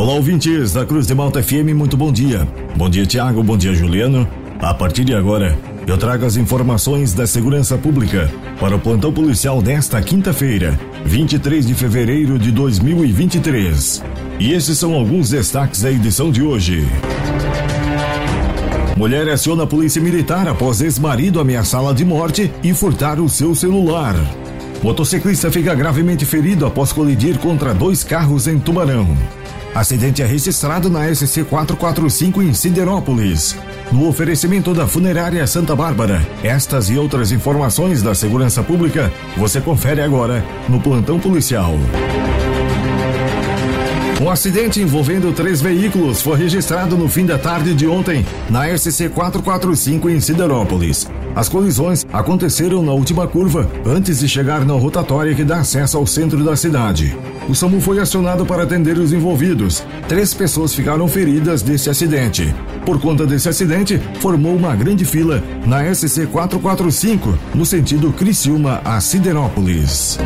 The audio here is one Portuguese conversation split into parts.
Olá, ouvintes da Cruz de Malta FM, muito bom dia. Bom dia, Tiago, bom dia, Juliano. A partir de agora, eu trago as informações da segurança pública para o plantão policial desta quinta-feira, 23 de fevereiro de 2023. E esses são alguns destaques da edição de hoje. Mulher aciona a polícia militar após ex-marido ameaçá-la de morte e furtar o seu celular. Motociclista fica gravemente ferido após colidir contra dois carros em Tubarão. Acidente é registrado na SC 445 em Siderópolis. No oferecimento da Funerária Santa Bárbara, estas e outras informações da segurança pública você confere agora no Plantão Policial. Um acidente envolvendo três veículos foi registrado no fim da tarde de ontem na SC 445 em Siderópolis. As colisões aconteceram na última curva antes de chegar na rotatória que dá acesso ao centro da cidade. O SAMU foi acionado para atender os envolvidos. Três pessoas ficaram feridas desse acidente. Por conta desse acidente, formou uma grande fila na SC 445, no sentido Criciúma a Siderópolis.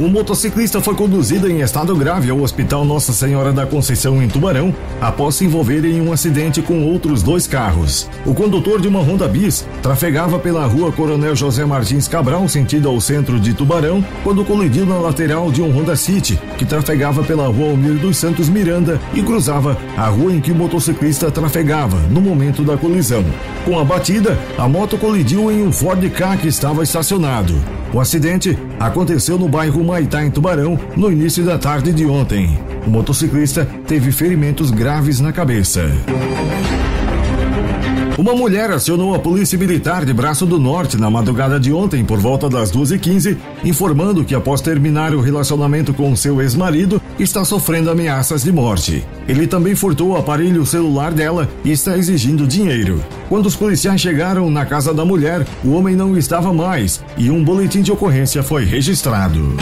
Um motociclista foi conduzido em estado grave ao Hospital Nossa Senhora da Conceição em Tubarão após se envolver em um acidente com outros dois carros. O condutor de uma Honda Bis trafegava pela rua Coronel José Martins Cabral, sentido ao centro de Tubarão, quando colidiu na lateral de um Honda City, que trafegava pela rua Almir dos Santos Miranda e cruzava a rua em que o motociclista trafegava no momento da colisão. Com a batida, a moto colidiu em um Ford Ka que estava estacionado. O acidente aconteceu no bairro Maitá, em Tubarão, no início da tarde de ontem. O motociclista teve ferimentos graves na cabeça. Uma mulher acionou a Polícia Militar de Braço do Norte na madrugada de ontem, por volta das 12h15, informando que após terminar o relacionamento com seu ex-marido, está sofrendo ameaças de morte. Ele também furtou o aparelho celular dela e está exigindo dinheiro. Quando os policiais chegaram na casa da mulher, o homem não estava mais e um boletim de ocorrência foi registrado.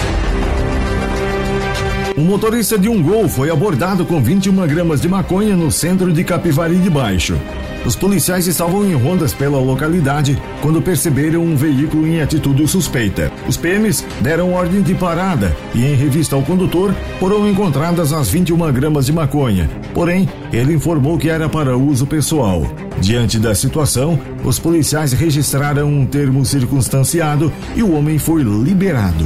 Um motorista de um Gol foi abordado com 21 gramas de maconha no centro de Capivari de Baixo. Os policiais estavam em rondas pela localidade quando perceberam um veículo em atitude suspeita. Os PMs deram ordem de parada e, em revista ao condutor, foram encontradas as 21 gramas de maconha. Porém, ele informou que era para uso pessoal. Diante da situação, os policiais registraram um termo circunstanciado e o homem foi liberado.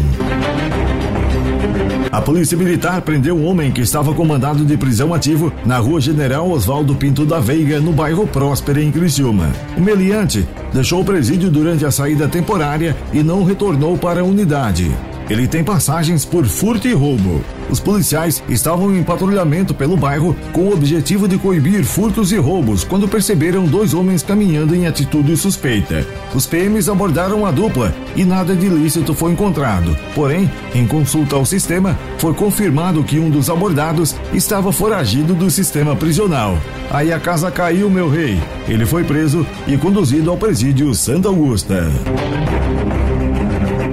A polícia militar prendeu um homem que estava com mandado de prisão ativo na rua General Oswaldo Pinto da Veiga, no bairro Próspera, em Criciúma. O meliante deixou o presídio durante a saída temporária e não retornou para a unidade. Ele tem passagens por furto e roubo. Os policiais estavam em patrulhamento pelo bairro com o objetivo de coibir furtos e roubos quando perceberam dois homens caminhando em atitude suspeita. Os PMs abordaram a dupla e nada de ilícito foi encontrado. Porém, em consulta ao sistema, foi confirmado que um dos abordados estava foragido do sistema prisional. Aí a casa caiu, meu rei. Ele foi preso e conduzido ao presídio Santa Augusta.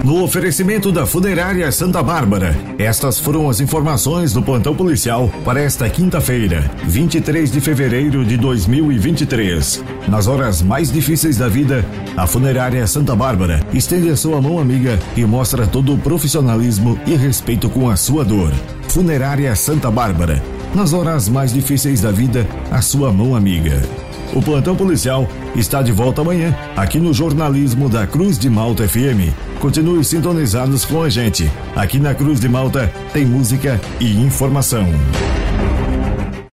No oferecimento da Funerária Santa Bárbara, estas foram as informações do plantão policial para esta quinta-feira, 23 de fevereiro de 2023. Nas horas mais difíceis da vida, a Funerária Santa Bárbara estende a sua mão amiga e mostra todo o profissionalismo e respeito com a sua dor. Funerária Santa Bárbara. Nas horas mais difíceis da vida, a sua mão amiga. O plantão policial está de volta amanhã, aqui no jornalismo da Cruz de Malta FM. Continue sintonizados com a gente. Aqui na Cruz de Malta tem música e informação.